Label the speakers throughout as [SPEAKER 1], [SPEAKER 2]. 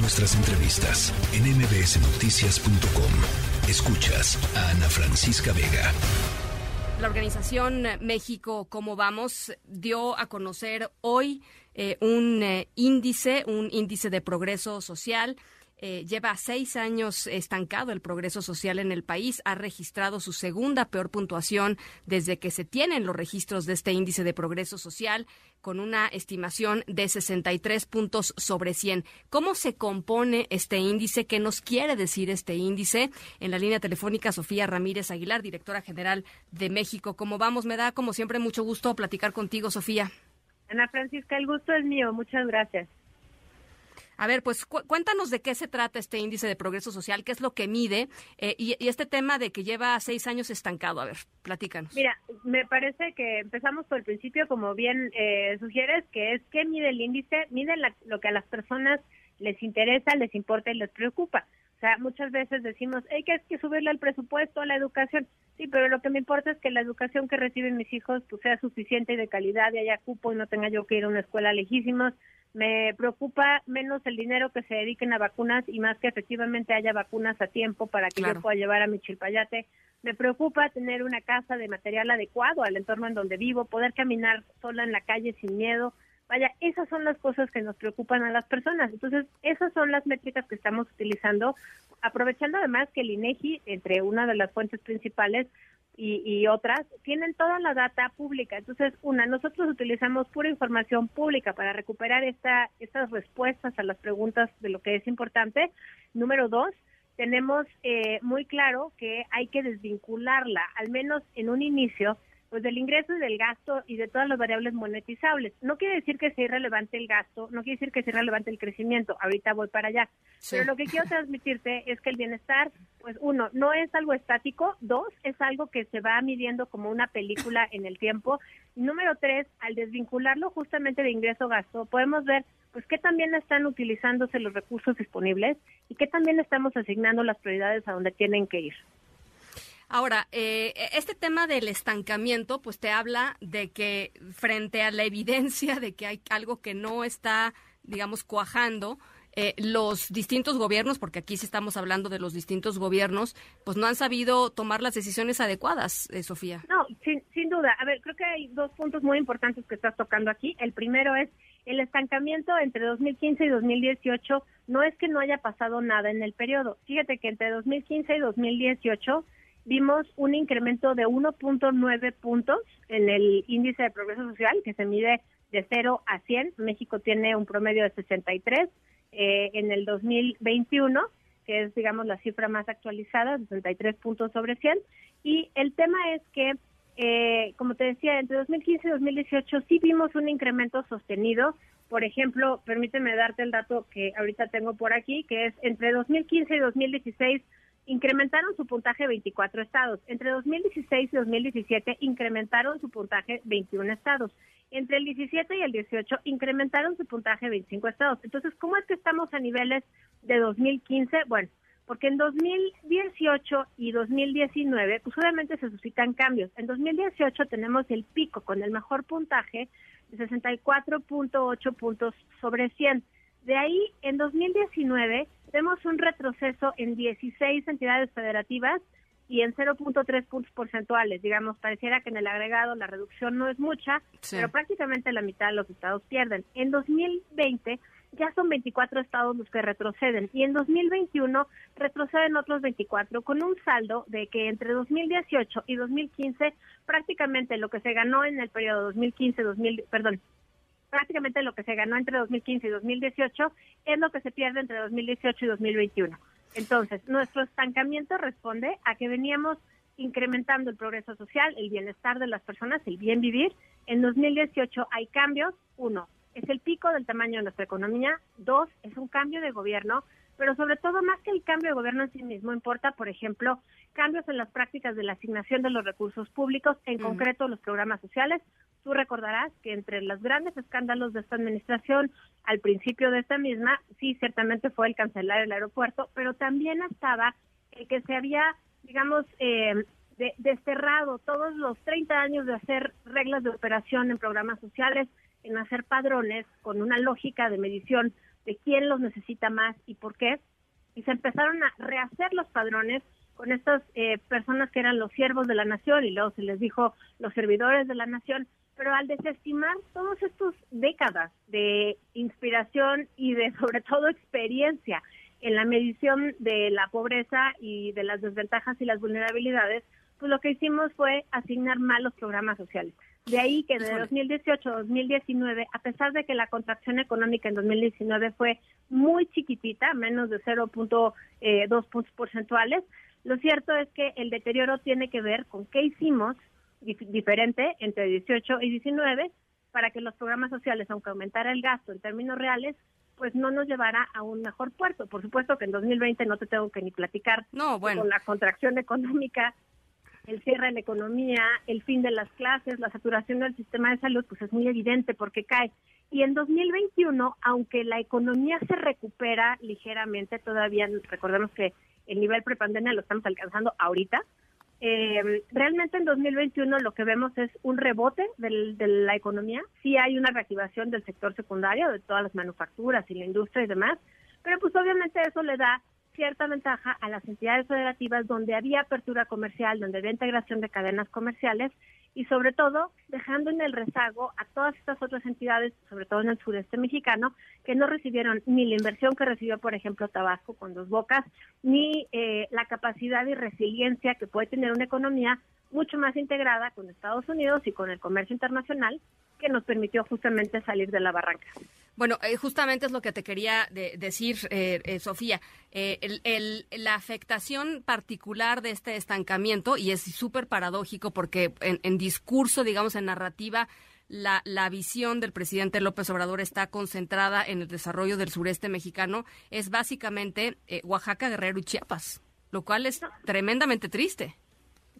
[SPEAKER 1] nuestras entrevistas en mbsnoticias.com. Escuchas a Ana Francisca Vega.
[SPEAKER 2] La organización México Cómo Vamos dio a conocer hoy eh, un eh, índice, un índice de progreso social eh, lleva seis años estancado el progreso social en el país, ha registrado su segunda peor puntuación desde que se tienen los registros de este índice de progreso social, con una estimación de 63 puntos sobre 100. ¿Cómo se compone este índice? ¿Qué nos quiere decir este índice? En la línea telefónica, Sofía Ramírez Aguilar, directora general de México. ¿Cómo vamos? Me da, como siempre, mucho gusto platicar contigo, Sofía.
[SPEAKER 3] Ana Francisca, el gusto es mío. Muchas gracias.
[SPEAKER 2] A ver, pues cuéntanos de qué se trata este índice de progreso social, qué es lo que mide eh, y, este tema de que lleva seis años estancado. A ver, platícanos.
[SPEAKER 3] Mira, me parece que empezamos por el principio, como bien eh, sugieres, que es qué mide el índice, mide lo que a las personas les interesa, les importa y les preocupa. O sea, muchas veces decimos, hay que, hay que subirle el presupuesto a la educación. Sí, pero lo que me importa es que la educación que reciben mis hijos pues, sea suficiente y de calidad y haya cupo y no tenga yo que ir a una escuela lejísimos me preocupa menos el dinero que se dediquen a vacunas y más que efectivamente haya vacunas a tiempo para que yo pueda llevar a mi chilpayate. Me preocupa tener una casa de material adecuado al entorno en donde vivo, poder caminar sola en la calle sin miedo. Vaya, esas son las cosas que nos preocupan a las personas. Entonces, esas son las métricas que estamos utilizando, aprovechando además que el INEGI, entre una de las fuentes principales, y, otras tienen toda la data pública. Entonces, una, nosotros utilizamos pura información pública para recuperar esta, estas respuestas a las preguntas de lo que es importante. Número dos, tenemos eh, muy claro que hay que desvincularla, al menos en un inicio, pues del ingreso y del gasto y de todas las variables monetizables. No quiere decir que sea irrelevante el gasto, no quiere decir que sea irrelevante el crecimiento, ahorita voy para allá. Pero lo que quiero transmitirte es que el bienestar, pues uno, no es algo estático, dos, es algo que se va midiendo como una película en el tiempo. número tres, al desvincularlo justamente de ingreso-gasto, podemos ver pues qué también están utilizándose los recursos disponibles y qué también estamos asignando las prioridades a donde tienen que ir.
[SPEAKER 2] Ahora, eh, este tema del estancamiento, pues te habla de que frente a la evidencia de que hay algo que no está, digamos, cuajando, eh, los distintos gobiernos, porque aquí sí estamos hablando de los distintos gobiernos, pues no han sabido tomar las decisiones adecuadas, eh, Sofía.
[SPEAKER 3] No, sin, sin duda. A ver, creo que hay dos puntos muy importantes que estás tocando aquí. El primero es el estancamiento entre 2015 y 2018. No es que no haya pasado nada en el periodo. Fíjate que entre 2015 y 2018 vimos un incremento de 1.9 puntos en el índice de progreso social, que se mide de 0 a 100. México tiene un promedio de 63 eh, en el 2021, que es, digamos, la cifra más actualizada, 63 puntos sobre 100. Y el tema es que, eh, como te decía, entre 2015 y 2018 sí vimos un incremento sostenido. Por ejemplo, permíteme darte el dato que ahorita tengo por aquí, que es entre 2015 y 2016 incrementaron su puntaje 24 estados. Entre 2016 y 2017 incrementaron su puntaje 21 estados. Entre el 17 y el 18 incrementaron su puntaje 25 estados. Entonces, ¿cómo es que estamos a niveles de 2015? Bueno, porque en 2018 y 2019, pues obviamente se suscitan cambios. En 2018 tenemos el pico con el mejor puntaje de 64.8 puntos sobre 100. De ahí, en 2019, vemos un retroceso en 16 entidades federativas y en 0.3 puntos porcentuales. Digamos, pareciera que en el agregado la reducción no es mucha, pero prácticamente la mitad de los estados pierden. En 2020 ya son 24 estados los que retroceden y en 2021 retroceden otros 24 con un saldo de que entre 2018 y 2015 prácticamente lo que se ganó en el periodo 2015-2000, perdón, prácticamente lo que se ganó entre 2015 y 2018 es lo que se pierde entre 2018 y 2021. Entonces, nuestro estancamiento responde a que veníamos incrementando el progreso social, el bienestar de las personas, el bien vivir. En 2018 hay cambios. Uno, es el pico del tamaño de nuestra economía. Dos, es un cambio de gobierno pero sobre todo más que el cambio de gobierno en sí mismo, importa, por ejemplo, cambios en las prácticas de la asignación de los recursos públicos, en concreto los programas sociales. Tú recordarás que entre los grandes escándalos de esta administración, al principio de esta misma, sí, ciertamente fue el cancelar el aeropuerto, pero también estaba el que se había, digamos, eh, desterrado todos los 30 años de hacer reglas de operación en programas sociales, en hacer padrones con una lógica de medición de quién los necesita más y por qué, y se empezaron a rehacer los padrones con estas eh, personas que eran los siervos de la nación y luego se les dijo los servidores de la nación, pero al desestimar todas estas décadas de inspiración y de sobre todo experiencia en la medición de la pobreza y de las desventajas y las vulnerabilidades, pues lo que hicimos fue asignar malos programas sociales. De ahí que de 2018 a 2019, a pesar de que la contracción económica en 2019 fue muy chiquitita, menos de 0.2 eh, puntos porcentuales, lo cierto es que el deterioro tiene que ver con qué hicimos diferente entre 18 y 19 para que los programas sociales, aunque aumentara el gasto en términos reales, pues no nos llevara a un mejor puerto. Por supuesto que en 2020 no te tengo que ni platicar
[SPEAKER 2] no, bueno.
[SPEAKER 3] con la contracción económica el cierre de la economía, el fin de las clases, la saturación del sistema de salud, pues es muy evidente porque cae. Y en 2021, aunque la economía se recupera ligeramente, todavía recordemos que el nivel prepandemia lo estamos alcanzando ahorita, eh, realmente en 2021 lo que vemos es un rebote del, de la economía. Sí hay una reactivación del sector secundario, de todas las manufacturas y la industria y demás, pero pues obviamente eso le da cierta ventaja a las entidades federativas donde había apertura comercial, donde había integración de cadenas comerciales y sobre todo dejando en el rezago a todas estas otras entidades, sobre todo en el sureste mexicano, que no recibieron ni la inversión que recibió, por ejemplo, Tabasco con dos bocas, ni eh, la capacidad y resiliencia que puede tener una economía mucho más integrada con Estados Unidos y con el comercio internacional que nos permitió justamente salir de la barranca.
[SPEAKER 2] Bueno, eh, justamente es lo que te quería decir, eh, eh, Sofía. la afectación particular de este estancamiento, y es súper paradójico porque en, discurso, digamos, en narrativa, la, la, visión del presidente López Obrador está concentrada en el desarrollo del sureste mexicano, es básicamente Oaxaca, Guerrero y Chiapas, lo cual es tremendamente triste.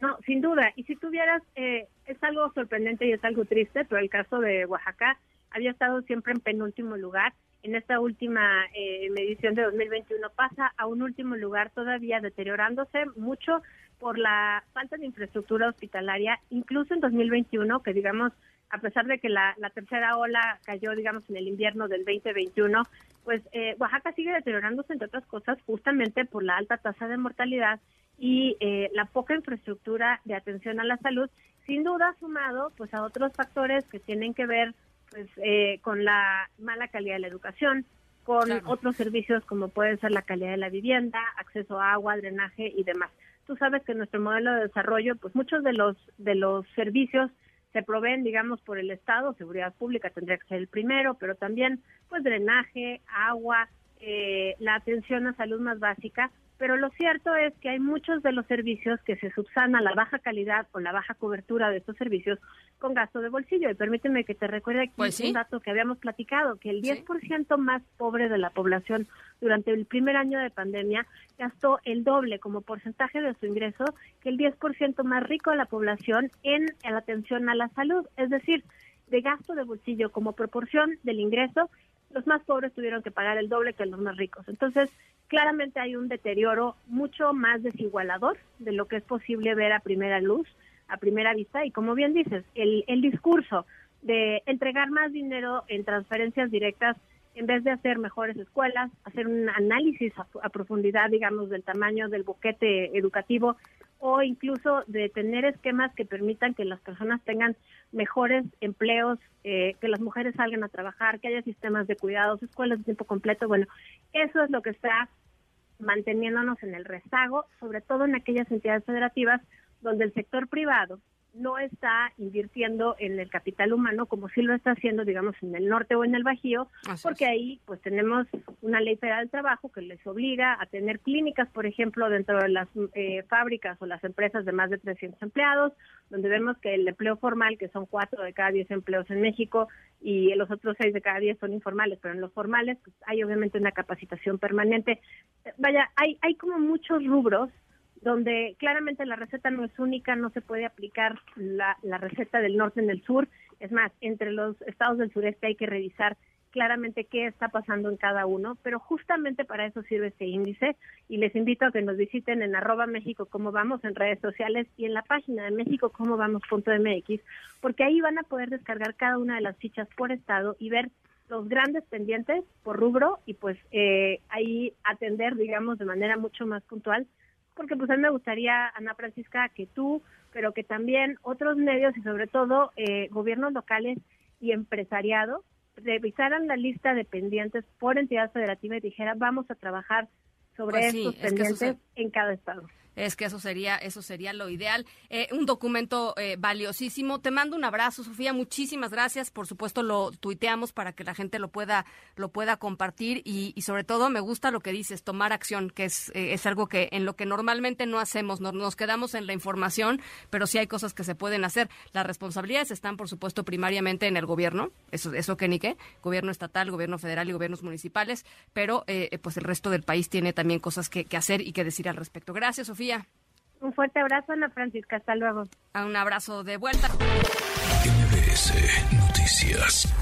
[SPEAKER 3] No, sin duda. Y si tuvieras, eh, es algo sorprendente y es algo triste, pero el caso de Oaxaca había estado siempre en penúltimo lugar. En esta última eh, medición de 2021 pasa a un último lugar todavía deteriorándose mucho por la falta de infraestructura hospitalaria, incluso en 2021, que digamos, a pesar de que la, tercera ola cayó, digamos, en el invierno del 2021, pues eh, Oaxaca sigue deteriorándose, entre otras cosas, justamente por la alta tasa de mortalidad y eh, la poca infraestructura de atención a la salud, sin duda sumado pues a otros factores que tienen que ver pues eh, con la mala calidad de la educación, con otros servicios como puede ser la calidad de la vivienda, acceso a agua, drenaje y demás. Tú sabes que nuestro modelo de desarrollo, pues muchos de los de los servicios se proveen, digamos, por el Estado, seguridad pública tendría que ser el primero, pero también pues drenaje, agua, eh, la atención a salud más básica, pero lo cierto es que hay muchos de los servicios que se subsanan la baja calidad o la baja cobertura de estos servicios con gasto de bolsillo. Y permíteme que te recuerde aquí
[SPEAKER 2] pues
[SPEAKER 3] un dato que habíamos platicado, que el 10% más pobre de la población durante el primer año de pandemia gastó el doble como porcentaje de su ingreso que el 10% más rico de la población en la atención a la salud. Es decir, de gasto de bolsillo como proporción del ingreso, los más pobres tuvieron que pagar el doble que los más ricos. Entonces, claramente hay un deterioro mucho más desigualador de lo que es posible ver a primera luz, a primera vista. Y como bien dices, el, el discurso de entregar más dinero en transferencias directas en vez de hacer mejores escuelas, hacer un análisis a, profundidad, digamos, del tamaño del boquete educativo o incluso de tener esquemas que permitan que las personas tengan mejores empleos, eh, que las mujeres salgan a trabajar, que haya sistemas de cuidados, escuelas de tiempo completo. Bueno, eso es lo que está manteniéndonos en el rezago, sobre todo en aquellas entidades federativas donde el sector privado no está invirtiendo en el capital humano como sí lo está haciendo, digamos, en el norte o en el Bajío, porque ahí pues tenemos una ley federal del trabajo que les obliga a tener clínicas, por ejemplo, dentro de las eh, fábricas o las empresas de más de 300 empleados, donde vemos que el empleo formal, que son cuatro de cada diez empleos en México, y los otros seis de cada diez son informales, pero en los formales pues, hay obviamente una capacitación permanente. Vaya, hay, hay como muchos rubros donde claramente la receta no es única, no se puede aplicar la, receta del norte en el sur. Es más, entre los estados del sureste hay que revisar claramente qué está pasando en cada uno, pero justamente para eso sirve este índice y les invito a que nos visiten en arroba México como vamos en redes sociales y en la página de México como vamos punto MX, porque ahí van a poder descargar cada una de las fichas por estado y ver los grandes pendientes por rubro y pues eh, ahí atender, digamos, de manera mucho más puntual, porque pues a mí me gustaría, Ana Francisca, que tú, pero que también otros medios y sobre todo eh, gobiernos locales y empresariado revisaran la lista de pendientes por entidad federativa y dijera vamos a trabajar sobre pues estos pendientes en cada estado
[SPEAKER 2] es que eso sería, eso sería lo ideal. Eh, un documento eh, valiosísimo. Te mando un abrazo, Sofía. Muchísimas gracias. Por supuesto, lo tuiteamos para que la gente lo pueda, lo pueda compartir y, sobre todo me gusta lo que dices, tomar acción, que es, eh, es algo que en lo que normalmente no hacemos. Nos, quedamos en la información, pero sí hay cosas que se pueden hacer. Las responsabilidades están, por supuesto, primariamente en el gobierno. Eso, eso que ni qué. Gobierno estatal, gobierno federal y gobiernos municipales. Pero, pues el resto del país tiene también cosas que, que hacer y que decir al respecto. Gracias, Sofía.
[SPEAKER 3] Un fuerte abrazo, Ana Francisca. Hasta luego.
[SPEAKER 2] Un abrazo de vuelta.
[SPEAKER 1] NBS Noticias.